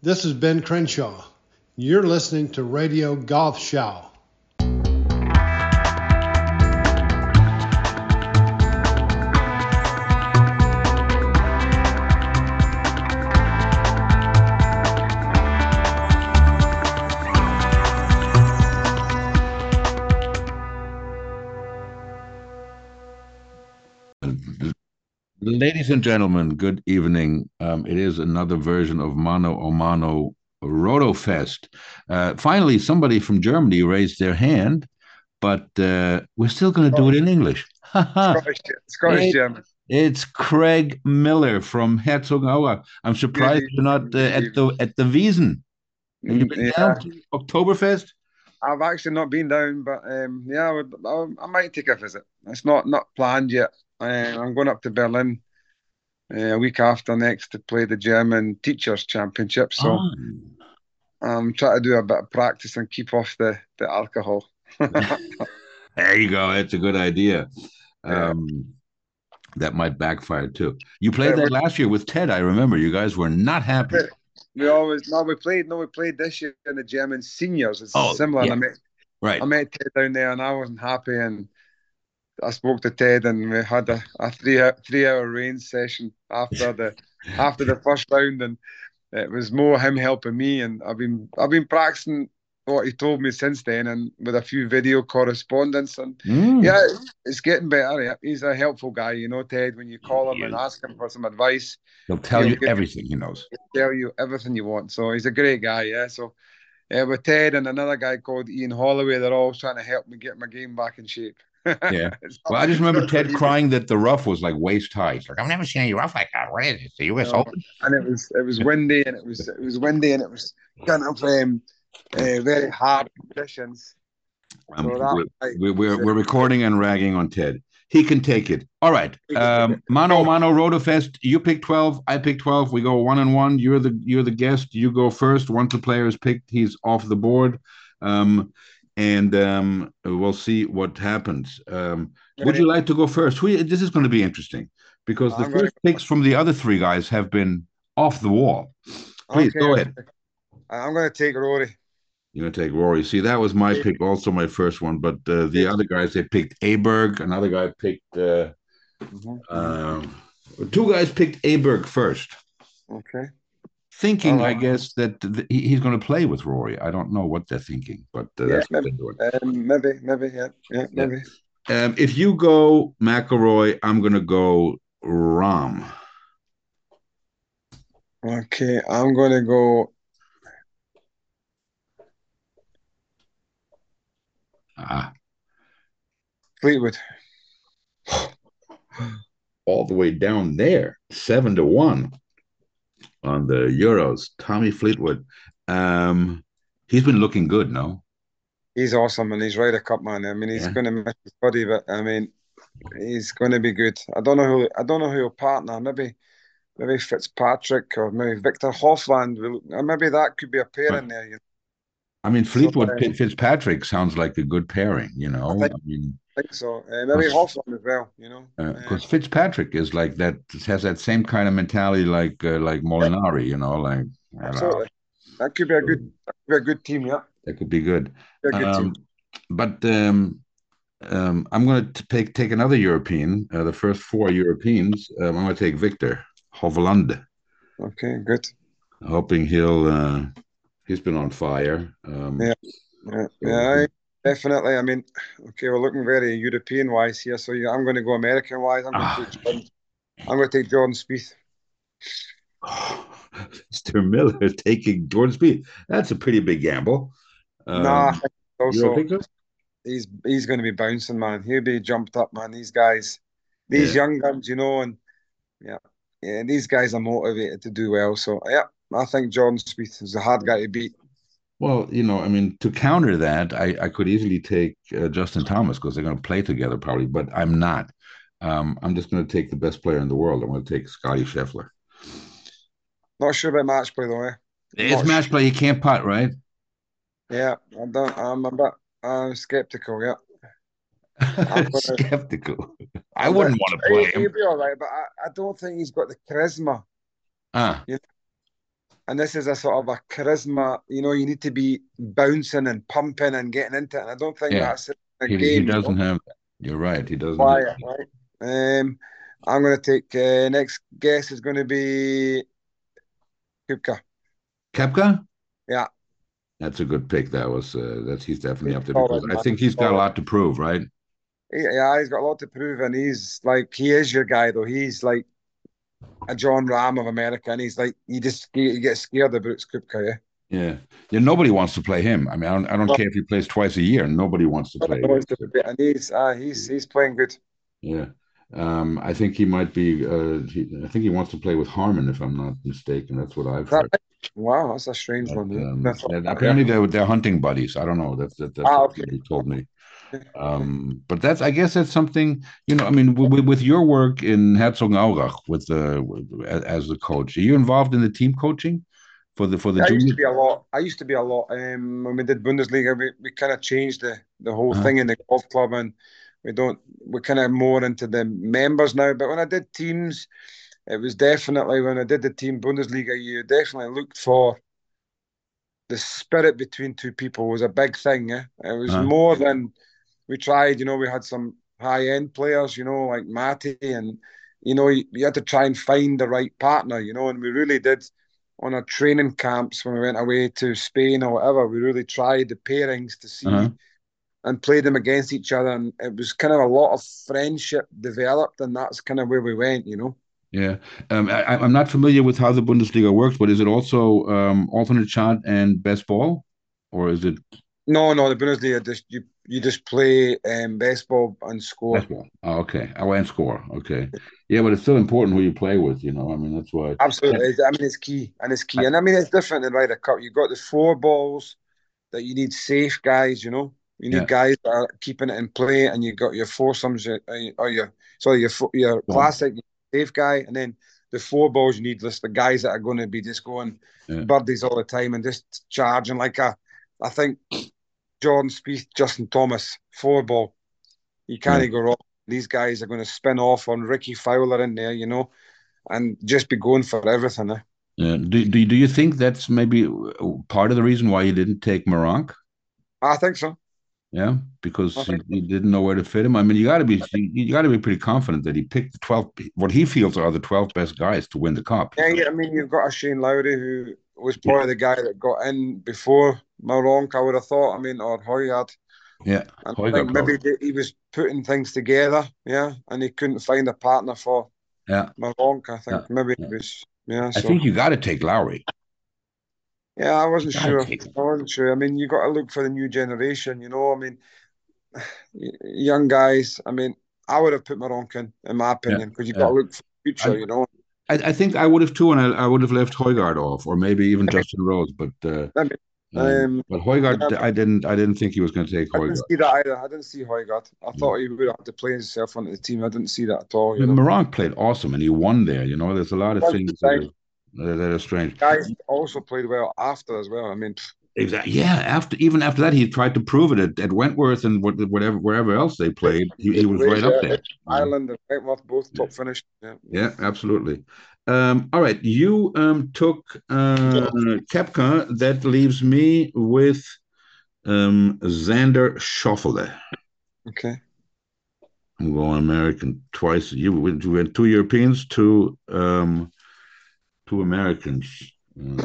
This is Ben Crenshaw. You're listening to Radio Golf Show. Ladies and gentlemen, good evening. Um, it is another version of Mano o Mano Rotofest. Uh, finally, somebody from Germany raised their hand, but uh, we're still going to do it in English. Scottish, Scottish German. It's Craig Miller from Herzogenaurach. I'm surprised you're not uh, at the at the Wiesen. Have you been Yeah, down to Oktoberfest? I've actually not been down, but um, yeah, I, would, I, I might take a visit. It's not not planned yet. Uh, I'm going up to Berlin uh, a week after next to play the German Teachers Championship. So Oh. I'm trying to do a bit of practice and keep off the, the alcohol. There you go. That's a good idea. Yeah. Um, that might backfire too. You played Yeah, that last year with Ted. I remember. You guys were not happy. We always no, we played no, we played this year in the German seniors. It's Oh, similar. yeah. I met Right. I met Ted down there, and I wasn't happy. And I spoke to Ted, and we had a, a three three hour range session after the after the first round, and it was more him helping me. And I've been I've been practicing what he told me since then, and with a few video correspondence. And Mm. yeah, it's getting better. Yeah. He's a helpful guy, you know, Ted. When you call him and ask him for some advice, He'll tell He'll you give- everything he knows. he'll tell you everything you want. So he's a great guy. Yeah. So. Yeah, with Ted and another guy called Ian Holloway, they're all trying to help me get my game back in shape. Yeah. Well, I just remember Ted crying that the rough was like waist high. He's like, I've never seen any rough like that. What is it? The U.S. No. Open? and it was it was windy and it was it was windy and it was kind of um, uh, very hard conditions. Um, So that we're, we're, we're, recording and ragging on Ted. He can take it. All right. Um. Mano Mano Rotofest. You pick twelve. I pick twelve. We go one and one. You're the you're the guest. You go first. Once the player is picked, he's off the board. Um, and um, we'll see what happens. Um, would you like to go first? Who, this is going to be interesting because the I'm first picks from the other three guys have been off the wall. Please Okay, go ahead. I'm going to take Rory. You're gonna take Rory. See, that was my pick, also my first one. But uh, the other guys, they picked Aberg. Another guy picked. Uh, um, two guys picked Aberg first, Okay. Thinking, Oh. I guess, that th- he's going to play with Rory. I don't know what they're thinking, but uh, Yeah, that's what maybe. they're doing. Um, maybe, maybe, yeah, yeah, maybe. Um, if you go McIlroy, I'm going to go Rahm. Okay, I'm going to go. Ah, Fleetwood. all the way down there, seven to one on the Euros. Tommy Fleetwood. Um, he's been looking good, no? He's awesome and he's Ryder Cup man. I mean, he's Yeah. going to miss his body, but I mean, he's going to be good. I don't know who. I don't know who he'll partner. Maybe, maybe Fitzpatrick or maybe Viktor Hovland. Will, uh, maybe that could be a pair Right. in there. You know? I mean, Fleetwood uh, Fitzpatrick sounds like a good pairing, you know. I think- I mean, think so. Uh, maybe Hovland as well. You know. Uh, because Fitzpatrick is like that, has that same kind of mentality like uh, like Molinari, you know, like don't know, absolutely. That could be a good. That could be a good team. Yeah. that could be good. Be good Um, but um, um, I'm going to take take another European. Uh, the first four Europeans. Um, I'm going to take Viktor Hovland, Okay. Good. hoping he'll. Uh, he's been on fire. Um, Yeah. Yeah. Yeah. Definitely. I mean, okay, we're looking very European wise here. So yeah, I'm going to go American wise. I'm going Ah. to take Jordan. I'm going to take Jordan Spieth. Mr. Miller taking Jordan Spieth. That's a pretty big gamble. Um, nah. you Also, don't think so? he's he's going to be bouncing, man. He'll be jumped up, man. These guys, these Yeah. young guns, you know, and yeah, yeah, these guys are motivated to do well. So yeah, I think Jordan Spieth is a hard guy to beat. Well, you know, I mean, to counter that, I, I could easily take uh, Justin Thomas because they're going to play together probably, but I'm not. Um, I'm just going to take the best player in the world. I'm going to take Scottie Scheffler. Not sure about match play though. Eh? It's Not match play. You can't putt, right? Yeah, I don't. I'm a bit. I'm skeptical. Yeah, gonna- Skeptical. I wouldn't want to play He- He'll be all right, but I, I don't think he's got the charisma. Ah, and this is a sort of a charisma. You know, you need to be bouncing and pumping and getting into it. And I don't think Yeah. that's a He, game. he you know? doesn't have. You're right. He doesn't. quiet, right? Um, I'm going to take uh, next guess is going to be Koepka. Koepka? Yeah. That's a good pick. That was uh, that's he's definitely up there because I think he's got a lot to prove, right? Yeah, he's got a lot to prove, and he's like he is your guy though. He's like a Jon Rahm of America, and he's like you just you get scared about Koepka, yeah. Yeah. Yeah. Nobody wants to play him. I mean, I don't, I don't Well- care if he plays twice a year. Nobody wants to play. No one's to be- And he's uh, he's he's playing good. Yeah. Um, I think he might be. Uh, he, I think he wants to play with Harman, if I'm not mistaken. That's what I've heard. Wow, that's a strange But, one. um, apparently they're they're hunting buddies. I don't know. That's that, that's Ah, what okay. he told me. Um, but that's I guess that's something you know. I mean, with, with your work in Herzog Herzogenaurach with the as the coach, are you involved in the team coaching for the for the I used to be a lot. I used to be a lot. Um, when we did Bundesliga, we, we kind of changed the, the whole Uh-huh. thing in the golf club, and we don't. We're kind of more into the members now. But when I did teams, it was definitely when I did the team Bundesliga. You definitely looked for the spirit between two people was a big thing. Yeah? It was Uh-huh. more than we tried. You know, we had some high end players. You know, like Matty, and you know, you, you had to try and find the right partner. You know, and we really did on our training camps when we went away to Spain or whatever. We really tried the pairings to see Uh-huh. and played them against each other, and it was kind of a lot of friendship developed, and that's kind of where we went. You know. Yeah, um, I, I'm not familiar with how the Bundesliga works, but is it also um, alternate shot and best ball, or is it No, no, the Bundesliga just you you just play um, baseball and score. best ball? Oh, okay. I went score. Okay. Yeah, but it's still important who you play with. You know, I mean, that's why. Absolutely, I mean it's key, and it's key, and I mean it's different in Ryder Cup. You've got the four balls that you need safe guys. You know, you need Yeah. guys that are keeping it in play, and you got your foursomes uh, or your sorry your your classic safe guy, and then the four balls you need just the guys that are going to be just going Yeah. birdies all the time and just charging like a. I think Jordan Spieth, Justin Thomas, four ball. You can't Yeah. go wrong. These guys are going to spin off on Rickie Fowler in there, you know, and just be going for everything. Eh? Yeah. Do, do do you think that's maybe part of the reason why you didn't take Meronk? I think so. Yeah, because you, you didn't know where to fit him. I mean, you got to be you, got to be pretty confident that he picked the twelve. What he feels are the twelve best guys to win the cup. Yeah, yeah, I mean, you've got a Shane Lowry who was probably the guy that got in before Meronk, I would have thought. I mean, or Højgaard. Yeah, I think maybe he- was putting things together, yeah, and he couldn't find a partner for yeah. Meronk. I think maybe yeah. it was, yeah. I think you got to take Lowry. yeah, I wasn't sure. I wasn't sure. I mean, you got to look for the new generation, you know. I mean, young guys. I mean, I would have put Meronk in, in my opinion, because you got to look for the future, I- you know. I, I think I would have too, and I, I would have left Højgaard off, or maybe even Justin Rose. But uh, Um, but Højgaard, yeah. I didn't. I didn't think he was going to take I didn't see that either. I didn't see Højgaard. I thought he would have to play himself onto the team. I didn't see that at all. You know, Meronk played awesome, and he won there. You know, there's a lot of That's things that are, that are strange. guys also played well after as well. I mean, Exactly. Yeah. After even after that, he tried to prove it at, at Wentworth and whatever wherever else they played. He, he was right up there. Ireland and Wentworth both top finished. Yeah. Yeah, absolutely. Um, all right, you um, took uh, Koepka. That leaves me with um, Xander Schauffele. Okay. I'm going American twice. You went, you went two Europeans, two um, two Americans. Um,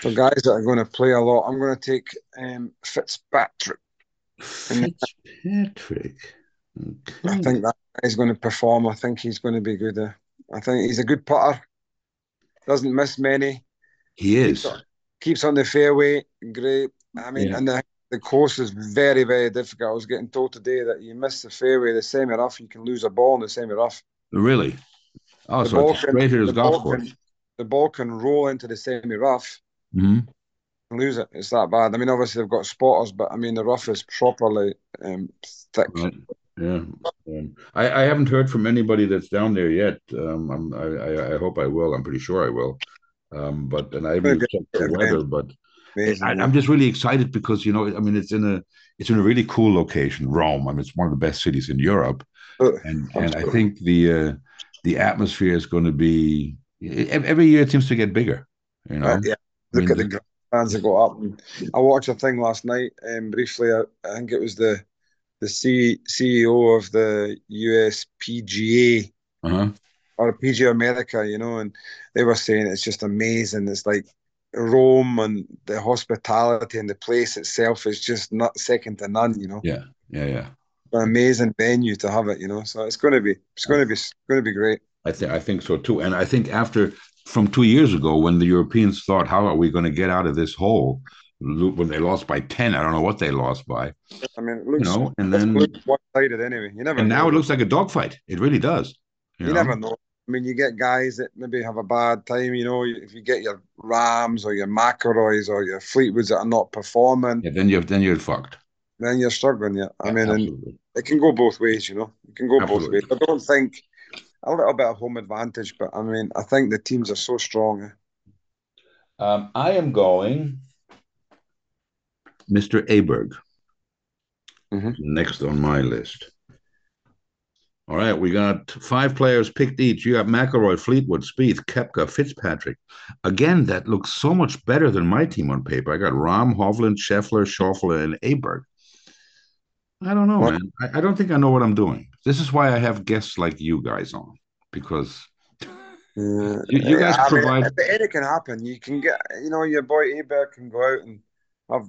For guys that are going to play a lot, I'm going to take um, Fitzpatrick. Fitzpatrick. I think that guy's going to perform. I think he's going to be good. Uh, I think he's a good putter. Doesn't miss many. He is. Keeps on, keeps on the fairway. Great. I mean, Yeah. and the, the course is very, very difficult. I was getting told today that you miss the fairway, the semi rough, you can lose a ball in the semi rough. Really? Oh, The so ball it's can- the golf ball course. can- The ball can roll into the semi rough hmm lose it. It's that bad. I mean, obviously they've got spotters, but I mean the rough is properly um, thick. Right. Yeah. Um, I, I haven't heard from anybody that's down there yet. Um, I'm, I, I, I hope I will. I'm pretty sure I will. Um, but and I haven't checked the weather, but Amazing. I, I'm just really excited because you know, I mean, it's in a it's in a really cool location, Rome. I mean, it's one of the best cities in Europe, Uh, and and I think the uh, the atmosphere is going to be every year it seems to get bigger. You know, Uh, yeah, Look mean, at the grandstands that go up. And I watched a thing last night, um, briefly. I, I think it was the the C, CEO of the USPGA Uh-huh. or PGA America, you know, and they were saying it's just amazing. It's like Rome and the hospitality and the place itself is just not second to none, you know. Yeah, yeah, yeah. An amazing venue to have it, you know. So it's going to be, it's going to be, it's going to be great. I think I think so too. And I think after from two years ago, when the Europeans thought, "How are we going to get out of this hole?" Lo- When they lost by ten, I don't know what they lost by, I mean, it you know. And then one-sided anyway. You never and now it looks like a dogfight. It really does. You know? never know. I mean, you get guys that maybe have a bad time, you know. If you get your Rahms or your McIlroys or your Fleetwoods that are not performing, Yeah, then you're then you're fucked. then you're struggling. Yeah, I Yeah, mean, and it can go both ways, you know. It can go both ways. I don't think a little bit of home advantage, but I mean, I think the teams are so strong. eh? Um, I am going Mr. Aberg Mhm. next on my list. All right, we got five players picked each. You got McIlroy, Fleetwood, Spieth, Koepka, Fitzpatrick. Again, that looks so much better than my team on paper. I got Rahm, Hovland, Scheffler, Schauffele, and Aberg. I don't know, What? man. I, I don't think I know what I'm doing. This is why I have guests like you guys on because Yeah. You- you guys I mean, provide- but anything can happen. You can get, you know, your boy Aberg can go out and have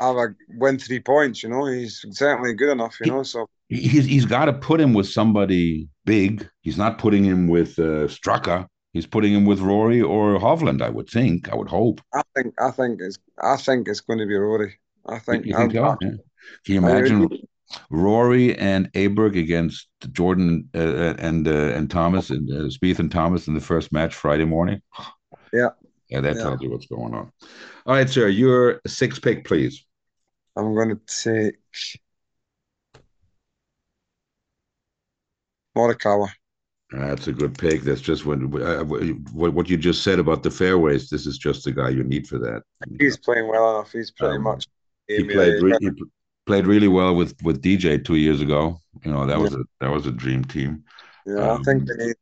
have a win three points. You know, he's certainly good enough. You know, so he's he's got to put him with somebody big. He's not putting him with uh, Straka. He's putting him with Rory or Hovland. I would think. I would hope. I think I think it's I think it's going to be Rory. I think, You think? I'll- Yeah. Can you imagine Rory and Aberg against Jordan uh, and uh, and Thomas and uh, Spieth and Thomas in the first match Friday morning? Yeah. Yeah, that Yeah. tells you what's going on. All right, sir. Your six pick, please. I'm going to say Morikawa. That's a good pick. That's just what, uh, what what you just said about the fairways. This is just the guy you need for that. He's playing well enough. He's pretty Um, much. he played re- he played really well with with DJ two years ago. You know that was a that was a dream team. Yeah, I think um, they need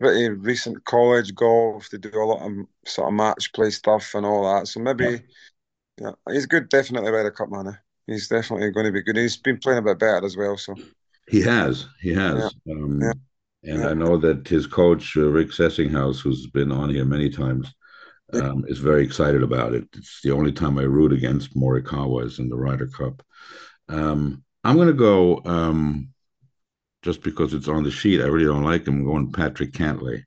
pretty recent college golf. They do a lot of sort of match play stuff and all that. So maybe, yeah, he's good. Definitely Ryder Cup man. eh? He's definitely going to be good. He's been playing a bit better as well. So He has, he has, um, Yeah. and Yeah. I know that his coach uh, Rick Sessinghaus, who's been on here many times, Yeah. um, is very excited about it. It's the only time I root against Morikawa is in the Ryder Cup. Um, I'm going to go um, just because it's on the sheet. I really don't like him. I'm going Patrick Cantlay.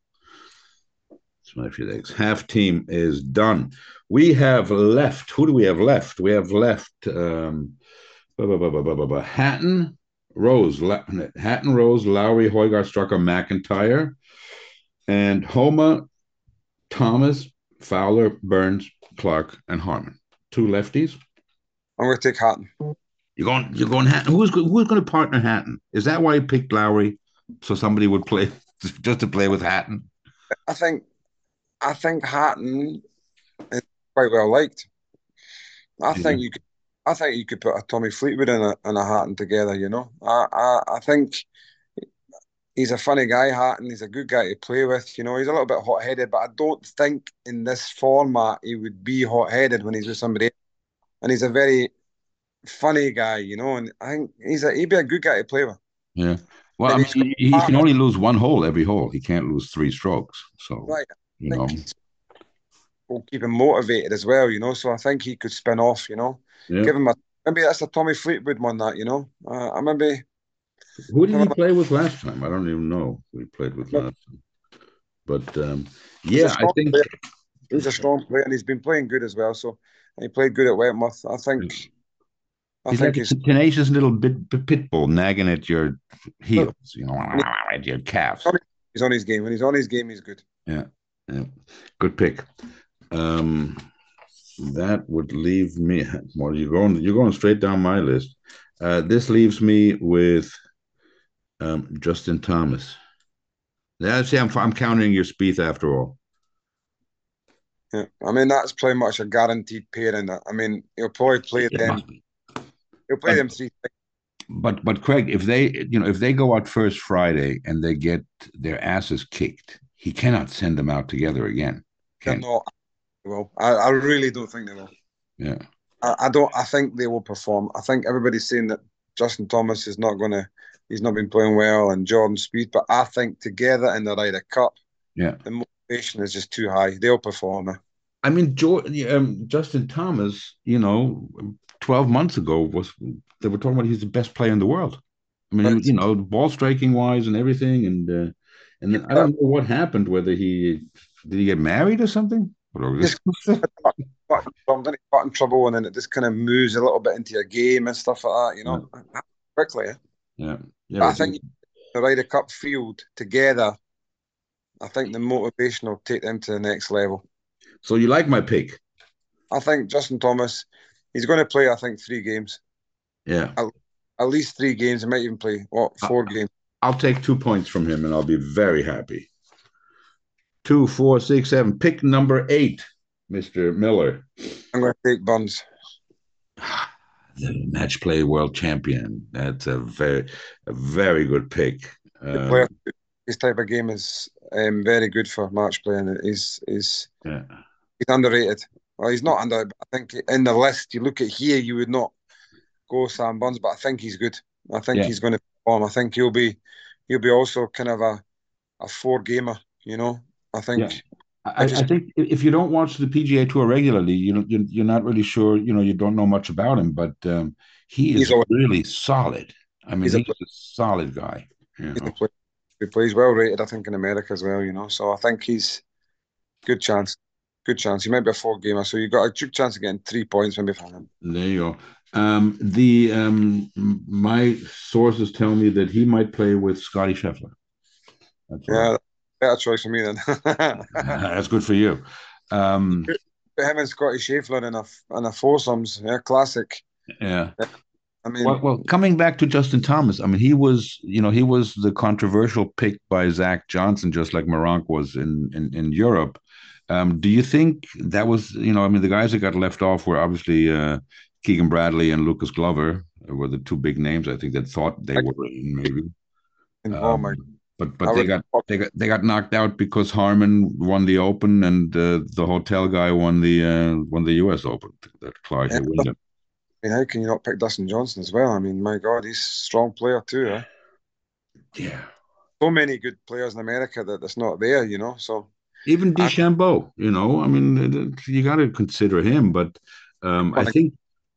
It's my few. Half team is done. We have left. Who do we have left? We have left um, blah, blah, blah. Hatton, Rose, La- Hatton, Rose, Lowry, Højgaard, Straka, MacIntyre, and Homa, Thomas, Fowler, Burns, Clark, and Harman. Two lefties. I'm going to take Hatton. You're going. You're going Hatton. Who's who's going to partner Hatton? Is that why you picked Lowry so somebody would play just to play with Hatton? I think, I think Hatton is quite well liked. I Yeah. think you could. I think you could put a Tommy Fleetwood and a and a Hatton together. You know, I I, I think he's a funny guy, Hatton. He's a good guy to play with. You know, he's a little bit hot headed, but I don't think in this format he would be hot headed when he's with somebody. else. And he's a very funny guy, you know. And I think he's a he'd be a good guy to play with. Yeah. Well, I mean, he, he can only lose one hole every hole. He can't lose three strokes. So Right. You know, will keep him motivated as well, you know. So I think he could spin off, you know. yeah. Give him a maybe that's a Tommy Fleetwood one, that you know. Uh, I maybe Who did he play with last time? I don't even know who he played with last time. But um, yeah, I think player. he's a strong player and he's been playing good as well. So he played good at Wentworth. I think. I he's think like he's a tenacious little bit, bit pit bull nagging at your heels, you know, at your calves. he's on his game. When he's on his game, he's good. Yeah, good pick. Um, that would leave me. Well, you're going. You're going straight down my list. Uh, this leaves me with um, Justin Thomas. Yeah, see, I'm I'm counting your Spieth after all. Yeah, I mean that's pretty much a guaranteed pairing. I mean he'll probably play It them. He'll play them three. But but Craig, if they you know if they go out first Friday and they get their asses kicked, he cannot send them out together again. Can not. will. I, I really don't think they will. Yeah. I, I don't. I think they will perform. I think everybody's saying that Justin Thomas is not going to. He's not been playing well, and Jordan Spieth. But I think together in the Ryder Cup, Yeah. the motivation is just too high. They'll perform. I mean, George, um, Justin Thomas, you know, 12 months ago was they were talking about he's the best player in the world. I mean, Right. you know, ball striking wise and everything, and uh, and then I don't know what happened. Whether he did he get married or something? Yes. Got in trouble, he? Got in trouble, and then it just kind of moves a little bit into your game and stuff like that. You know, quickly. eh? yeah, yeah. But I think the Ryder Cup field together. I think the motivation will take them to the next level. so. You like my pick? I think Justin Thomas, he's going to play. I think three games, Yeah, at least three games. He might even play what four games. I'll take two points from him, and I'll be very happy. Two, four, six, seven. Pick number eight, Mister Miller. I'm going to take Burns. the match play world champion. That's a very, a very good pick. Um, player, his type of game is um, very good for match play, and he's he's yeah, he's underrated. Well, he's not under. I think in the list you look at here, you would not go Sam Burns, but I think he's good. I think Yeah. he's going to perform. I think he'll be he'll be also kind of a a four gamer. You know, I think. Yeah. I, I think if you don't watch the PGA Tour regularly, you know, you're, you're not really sure. You know, you don't know much about him, but um, he is really solid. I mean, He's he's a- a, solid guy. You know? a he plays well rated, I think, in America as well. You know, so I think he's good chance. Good chance. He might be a four gamer, so you got a good chance of getting three points maybe from him. There you go. Um, the um, my sources tell me that he might play with Scottie Scheffler. That's Yeah, better choice for me then. that's good for you. Um, him and Scottie Scheffler in a in a foursomes, yeah, classic. yeah. I mean, Well, well, coming back to Justin Thomas, I mean, he was, you know, he was the controversial pick by Zach Johnson, just like Meronk was in in, in Europe. Um, do you think that was, you know, I mean, the guys that got left off were obviously uh, Keegan Bradley and Lucas Glover were the two big names I think that thought they were in, maybe. my, Um, but but they got they got they got knocked out because Harman won the Open and uh, the hotel guy won the uh, won the U.S. Open. That Clark Yeah. Wyndham. I mean, how can you not pick Dustin Johnson as well? I mean, my God, he's a strong player too. Eh? Yeah. So many good players in America that that's not there, you know. So Even I- you know, I mean, you got to consider him. But um, I- think,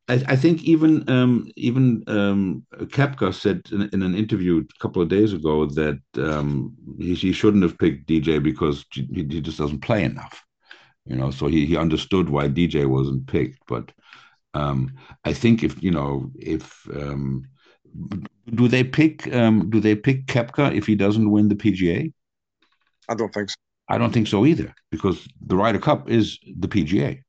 I, I think even um, even um, Koepka said in, in an interview a couple of days ago that um, he, he shouldn't have picked DJ because he, he just doesn't play enough, you know. So he he understood why DJ wasn't picked. But um, I think if you know if um, do they pick um, do they pick Koepka if he doesn't win the PGA? I don't think so. I don't think so either, because the Ryder Cup is the PGA,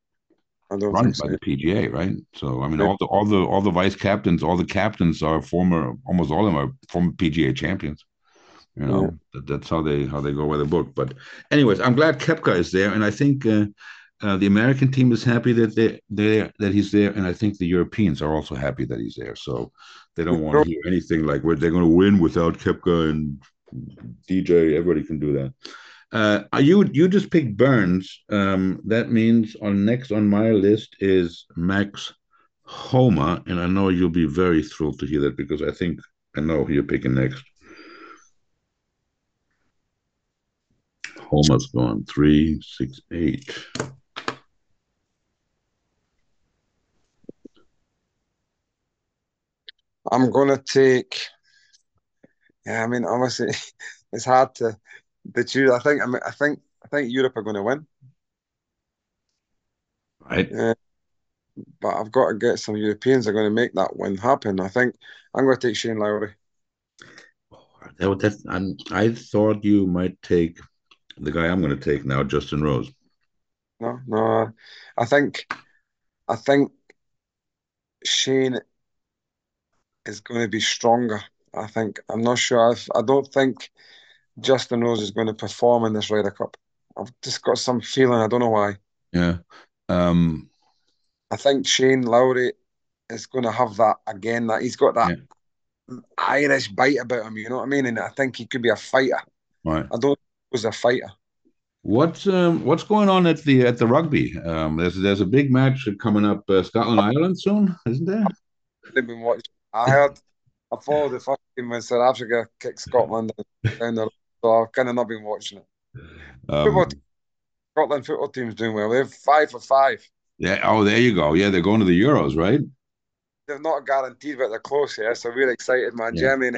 run by the PGA, right? So I mean, all the all the all the vice captains, all the captains are former, almost all of them are former PGA champions. You know, Yeah. that, that's how they how they go by the book. But anyways, I'm glad Koepka is there, and I think uh, uh, the American team is happy that they they that he's there, and I think the Europeans are also happy that he's there. So they don't want to hear anything like where they're going to win without Koepka and DJ. Everybody can do that. Uh, you you just picked Burns. Um, that means on next on my list is Max Homa, and I know you'll be very thrilled to hear that because I think I know who you're picking next. Homa's gone three, six, eight. I'm gonna take. Yeah, I mean, obviously, it's hard to to choose. I think. I mean, I think. I think Europe are going to win, Right. Uh, but I've got to get some Europeans are going to make that win happen. I think I'm going to take Shane Lowry. Oh, that, was- that, I'm, I thought you might take the guy I'm going to take now, Justin Rose. No, no, I think. I think Shane is going to be stronger. I think. I'm not sure. If, I don't think Justin Rose is going to perform in this Ryder Cup. I've just got some feeling. I don't know why. Yeah. Um, I think Shane Lowry is going to have that again. That he's got that Irish bite about him. You know what I mean? And I think he could be a fighter. right. I don't think he was a fighter. What's um, what's going on at the at the rugby? Um, there's there's a big match coming up, uh, Scotland Ireland soon, isn't there? They've been watching. I heard. I followed the first game when South Africa kicked Scotland down there, so I've kind of not been watching it. Um, Football team- Scotland football team's doing well. They're five for five. yeah. Oh, there you go. Yeah, they're going to the Euros, right? They're not guaranteed, but they're close. Yeah, so we're excited, man. Yeah. Germany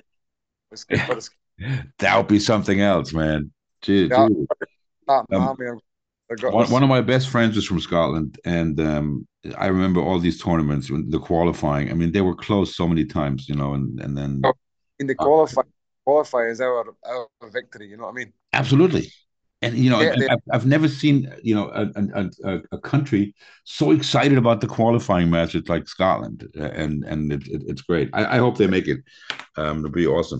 was good for That'll be something else, man. Gee, Yeah. Um. One, one of my best friends is from Scotland, and um, I remember all these tournaments, the qualifying. I mean, they were close so many times, you know, and and then Oh. in the qualify. Qualify is our our victory. You know what I mean? absolutely, and you know, Yeah, they- I've, I've never seen you know a, a, a, country so excited about the qualifying matches like Scotland, and and it, it, it's great. I, I hope they make it. Um, it'll be awesome.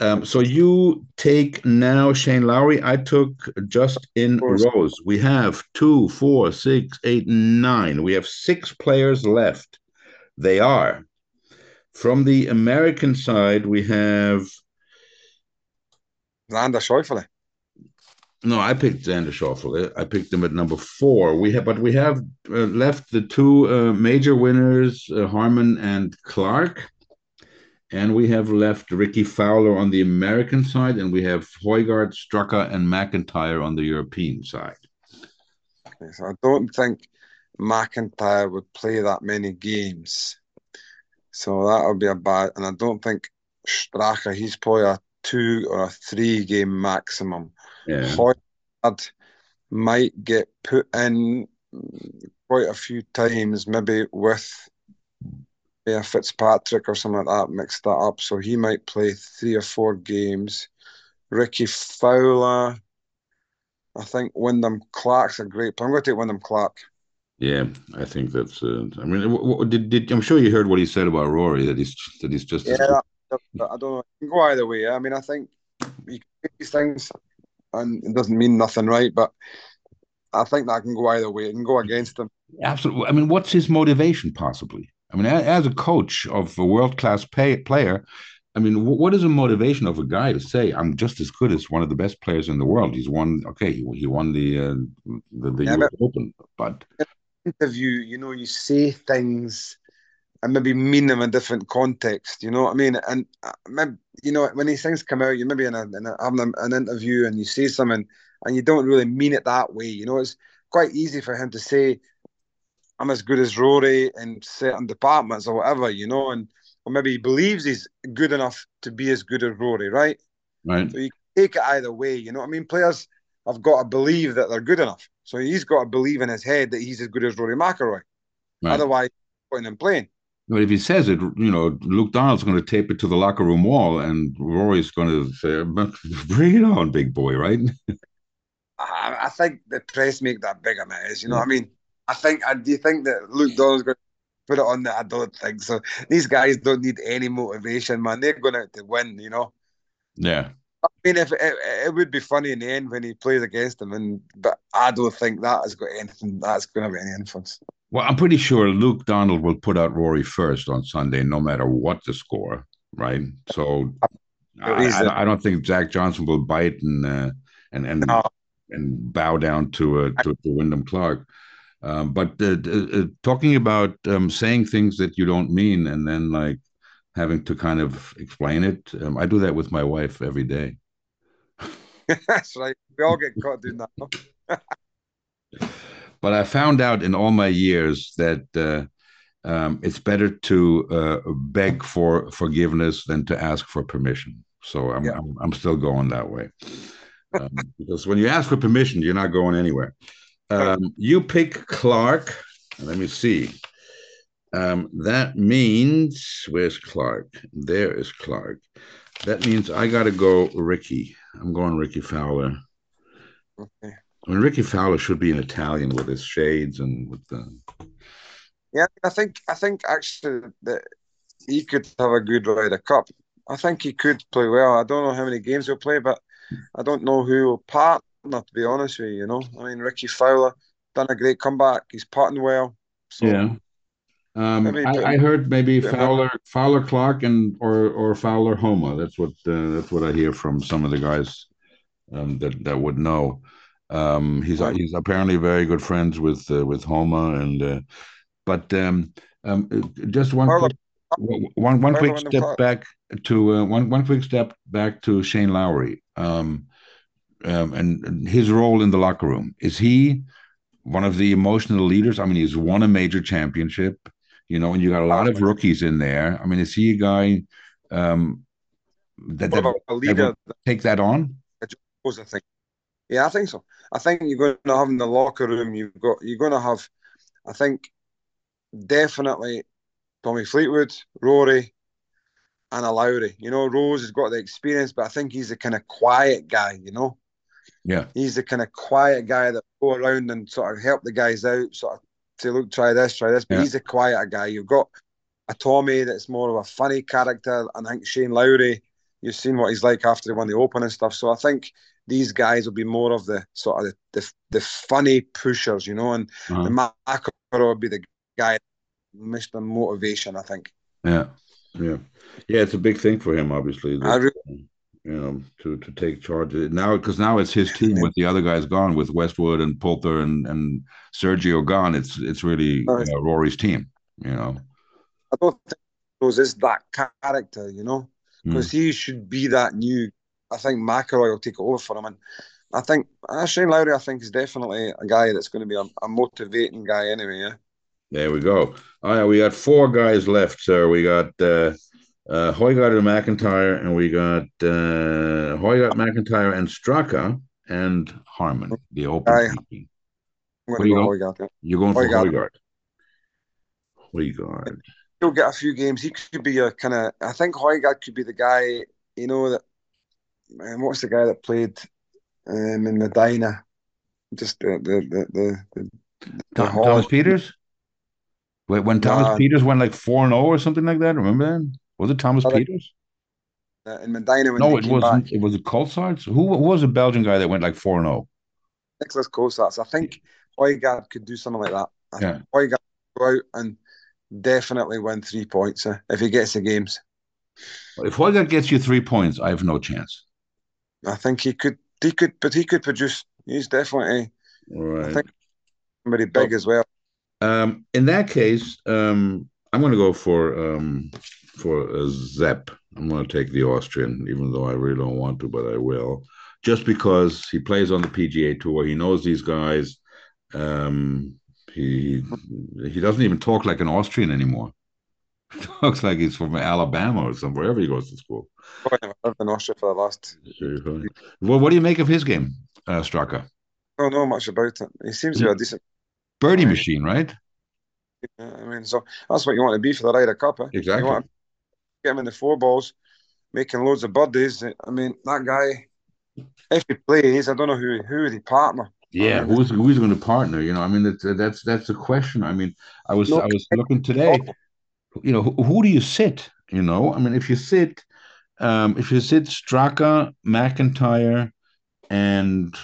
Um, so you take now Shane Lowry. I took just in rows. We have two, four, six, eight, nine. We have six players left. They are from the American side. We have Xander Schauffele. no. I picked Xander Schauffele. I picked him at number four. We have, but we have uh, left the two uh, major winners, uh, Harman and Clark. And we have left Rickie Fowler on the American side, and we have Højgaard, Straka, and MacIntyre on the European side. Okay, so I don't think MacIntyre would play that many games. So that would be a bad. And I don't think Straka, he's probably a two or a three game maximum. Yeah, Højgaard might get put in quite a few times, maybe with yeah, Fitzpatrick or something like that, mix that up. So he might play three or four games. Rickie Fowler, I think Wyndham Clark's a great player. I'm going to take Wyndham Clark. yeah. I think that's. Uh, I mean, w- w- did, did I'm sure you heard what he said about Rory that he's that he's just. Yeah, I don't know. It can go either way. I mean, I think you can do these things, and it doesn't mean nothing, right? But I think that can go either way. It can go against them. Absolutely. I mean, what's his motivation possibly? I mean, as a coach of a world class pay, player, I mean, what is the motivation of a guy to say, "I'm just as good as one of the best players in the world"? He's won. Okay, he, he won the uh, the, the Yeah, US Open, but Interview, you know, you say things and maybe mean them in different context. You know what I mean? And uh, maybe you know when these things come out, you maybe in a, in a having an- an interview and you say something and you don't really mean it that way. You know, it's quite easy for him to say, "I'm as good as Rory in certain departments or whatever," you know, and or maybe he believes he's good enough to be as good as Rory, right? right, So you take it either way. You know what I mean? Players have got to believe that they're good enough. So he's got to believe in his head that he's as good as Rory McIlroy. right. Otherwise, putting in playing. But if he says it, you know, Luke Donald's going to tape it to the locker room wall, and Rory's going to say, "Bring it on, big boy!" Right? I, I think the press make that bigger than it is. You know what I mean? I think. I, do you think that Luke Donald's going to put it on that? I don't think so. These guys don't need any motivation, man. They're going out to win. You know. Yeah. I mean, if it, it would be funny in the end when he plays against them, and but I don't think that has got anything. That's going to have any influence. Well, I'm pretty sure Luke Donald will put out Rory first on Sunday, no matter what the score, right? So I, I, I don't think Zach Johnson will bite and uh, and and No. and bow down to uh, to, to Wyndham Clark. Um, but uh, uh, talking about um, saying things that you don't mean and then like having to kind of explain it, um, I do that with my wife every day. That's right. We all get caught doing that. But I found out in all my years that uh, um, it's better to uh, beg for forgiveness than to ask for permission. So I'm Yeah. I'm, I'm still going that way um, because when you ask for permission, you're not going anywhere. Um, you pick Clark. Let me see. Um, that means where's Clark? There is Clark. That means I got to go Rickie. I'm going Rickie Fowler. Okay. I mean, Rickie Fowler should be an Italian with his shades and with the. Yeah, I think I think actually that he could have a good Ryder Cup. I think he could play well. I don't know how many games he'll play, but I don't know who will partner. To be honest with you, you know, I mean, Rickie Fowler done a great comeback. He's putting well. So Yeah. Um, put- I, I heard maybe Fowler, Fowler Clark, and or or Fowler Homa. That's what uh, that's what I hear from some of the guys um, that that would know. Um, he's he's apparently very good friends with uh, with Homa, and uh, but um, um, just one Further- quick, one one quick step back to uh, one one quick step back to Shane Lowry, um, um, and, and his role in the locker room. Is he one of the emotional leaders? I mean, he's won a major championship, you know, and you got a lot of rookies in there. I mean, is he a guy um, that, that a that take that on? goes, I think. Yeah, I think so. I think you're going to have in the locker room. You've got you're going to have. I think definitely Tommy Fleetwood, Rory, and a Lowry. You know, Rose has got the experience, but I think he's the kind of quiet guy. You know, Yeah, he's the kind of quiet guy that go around and sort of help the guys out, sort of say, look, try this, try this. But Yeah. he's a quiet guy. You've got a Tommy that's more of a funny character, and I think Shane Lowry. You've seen what he's like after he won the Open and stuff. So I think these guys will be more of the sort of the the, the funny pushers, you know, and uh-huh. the McEnroe will be the guy, Mr. Motivation. I think. yeah, yeah, yeah. It's a big thing for him, obviously. I that, really, you know, to to take charge of it now because now it's his team with the other guys gone, with Westwood and Poulter and and Sergio gone. It's it's really uh, Rory's team. You know, I don't think Rose is that character, you know, because he should be that new. I think McIlroy will take it over for him, and I think uh, Shane Lowry, I think, is definitely a guy that's going to be a, a motivating guy anyway. Yeah. There we go. All right, we got four guys left, sir. We got uh, uh, Højgaard and MacIntyre, and we got uh, Højgaard, MacIntyre, and Straka, and Harman, the open. I'm Where going you to go go? Højgaard, yeah. You're going for. Højgaard. Højgaard. He'll get a few games. He could be a kind of. I think Højgaard could be the guy. You know that. Man, what's the guy that played um, in Medinah? Just the the the the, the, the Thomas Pieters? Wait, when Thomas Nah. Pieters went like 4 and 0 or something like that, remember that? Was it Thomas Oh, Pieters? uh, in Medinah when No, it wasn't. back. It was it Colsaerts? Who, who was a Belgian guy that went like 4 and 0? Nicolas Colsaerts. I think Højgaard could do something like that. I Yeah. could go out and definitely win three points uh, if he gets the games. If Højgaard gets you three points, I have no chance. I think he could. He could, but he could produce. He's definitely I think- somebody big as well. Um, in that case, um, I'm going to go for um, for a Sepp. I'm going to take the Austrian, even though I really don't want to, but I will, just because he plays on the PGA Tour. He knows these guys. Um, he he doesn't even talk like an Austrian anymore. Talks like he's from Alabama or somewhere, wherever he goes to school. I've lived in Austria for the last. Well, what do you make of his game, uh, Straka? I don't know much about it. He seems to be a decent. Birdie machine, right? uh, I mean, so that's what you want to be for the Ryder Cup. Eh? Exactly. You want to get him in the four balls, making loads of birdies. I mean, that guy. If he plays, I don't know who who would he partner. Yeah, who's who's going to partner? You know, I mean, that's that's that's the question. I mean, I was No. I was looking today. You know, who, who do you sit? You know, I mean, if you sit, um, if you sit Straka, MacIntyre, and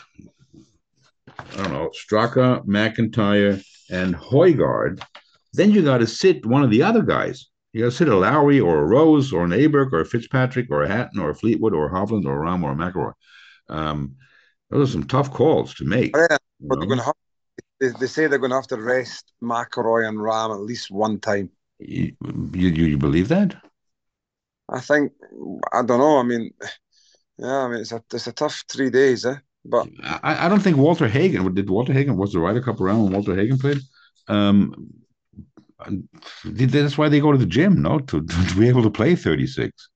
I don't know Straka, MacIntyre, and Højgaard, then you got to sit one of the other guys. You got to sit a Lowry or a Rose or an Aberg or a Fitzpatrick or a Hatton or a Fleetwood or a Hovland or a Rahm or a McIlroy. Um, those are some tough calls to make. Yeah, you but they're going to have. They, they say they're going to have to rest McIlroy and Rahm at least one time. You, you you believe that? I think. I don't know. I mean, yeah. I mean, it's a it's a tough three days, eh? But I, I don't think Walter Hagen did. Walter Hagen was the Ryder Cup around when Walter Hagen played. Um, that's why they go to the gym, no, to, to be able to play thirty six.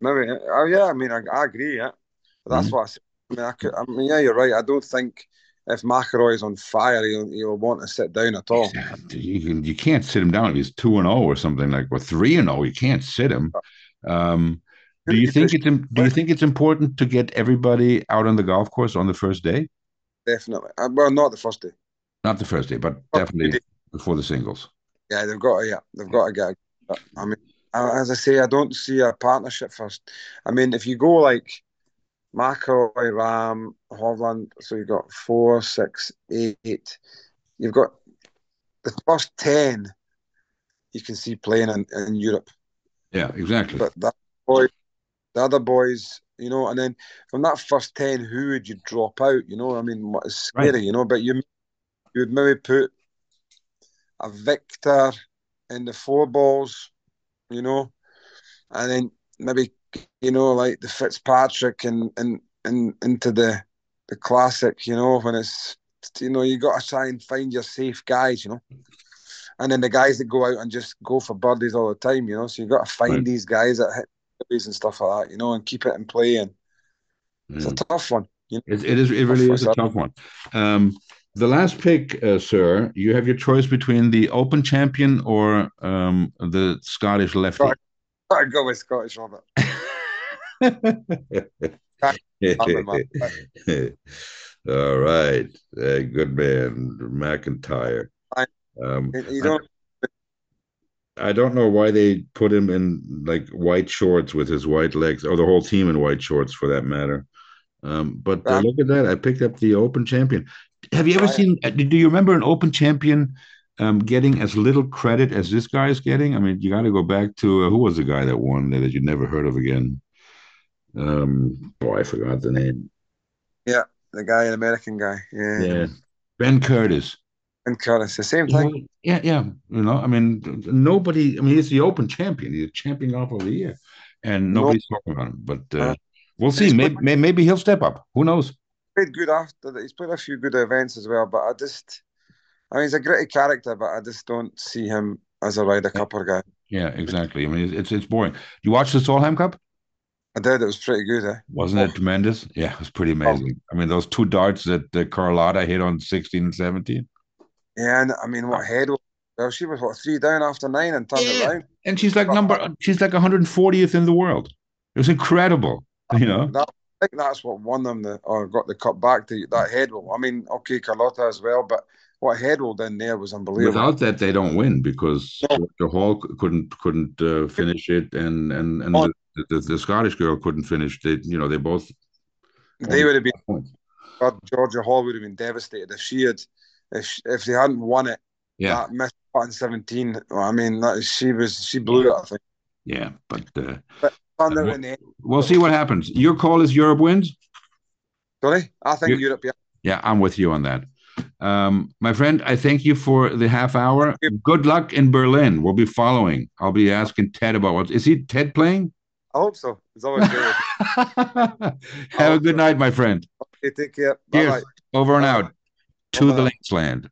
maybe. Oh yeah. I mean, I, I agree. Yeah. That's Mhm. what I, said. I mean. I could. I mean, yeah. You're right. I don't think if McIlroy is on fire, he'll he'll want to sit down at all. You can you can't sit him down if he's two and zero or something like or three and zero. You can't sit him. Um, do you think it's do you think it's important to get everybody out on the golf course on the first day? Definitely. Uh, well, not the first day. Not the first day, but definitely before the singles. Yeah, they've got to. Yeah, they've got to get. I mean, as I say, I don't see a partnership first. I mean, if you go like McIlroy, Rahm, Hovland, so you've got four, six, eight. You've got the first ten. You can see playing in, in Europe, Yeah, exactly. but that boy, the other boys, you know. And then from that first ten, who would you drop out? You know, I mean, what is scary, right. you know. But you you would maybe put a Victor in the four balls, you know, and then maybe you know like the Fitzpatrick and and and into the the classic, you know, when it's you know you got to try and find your safe guys, you know, and then the guys that go out and just go for birdies all the time, you know, so you got to find right. these guys that hit birdies and stuff like that, you know, and keep it in play, and mm. it's a mm. tough one. You know? it, it is. It really is a tough one. Um, the last pick, uh, sir, you have your choice between the Open champion or um, the Scottish lefty. I go with Scottish Robert. All right, good man, MacIntyre. Um, you don't. I, I don't know why they put him in like white shorts with his white legs, or the whole team in white shorts for that matter. Um, but uh, look at that! I picked up the Open champion. Have you ever seen? Uh, do you remember an Open champion um, getting as little credit as this guy is getting? I mean, you got to go back to uh, who was the guy that won that you never heard of again? Um, oh, I forgot the name. Yeah, the guy, an American guy. Yeah, yeah, Ben Curtis. Ben Curtis, the same thing. Yeah, yeah. You know, I mean, nobody. I mean, he's the Open champion. He's a champion golf of the year, and nobody's nope. talking about him. But uh, uh, we'll see. Maybe, maybe he'll step up. Who knows? Played good after that. He's played a few good events as well, but I just I mean, he's a great character, but I just don't see him as a Ryder Cupper guy. Yeah, exactly. I mean, it's it's boring. You watch the Solheim Cup? I did. It was pretty good. Eh? Wasn't it tremendous? Yeah, it was pretty amazing. Oh. I mean, those two darts that uh, Carlota hit on 16 and 17. Yeah, and I mean, what head? Well, she was what three down after nine and turned yeah. around. And she's like number. She's like 140th in the world. It was incredible. You know. That, I think that's what won them the or got the cup back to that head. Will. I mean, okay, Carlota as well, but Hedwall rolled in there was unbelievable. Without that, they don't win because the Hall couldn't couldn't uh, finish it, and and and oh. the, the, the, Scottish girl couldn't finish. They you know they both. They would have been. God, Georgia Hall would have been devastated if she had, if she, if they hadn't won it. Yeah. That missed in seventeen. Well, I mean, that, she was she blew it. I think. Yeah, but. Uh, but we'll, we'll see what happens. Your call is Europe wins. Sorry, I think you, Europe. Yeah. Yeah, I'm with you on that. Um, my friend, I thank you for the half hour. Good luck in Berlin. We'll be following. I'll be asking Ted about what is he Ted playing? I hope so. It's always good. Have a good so. night, my friend. Okay, take care. Bye. Over and out to the Links land.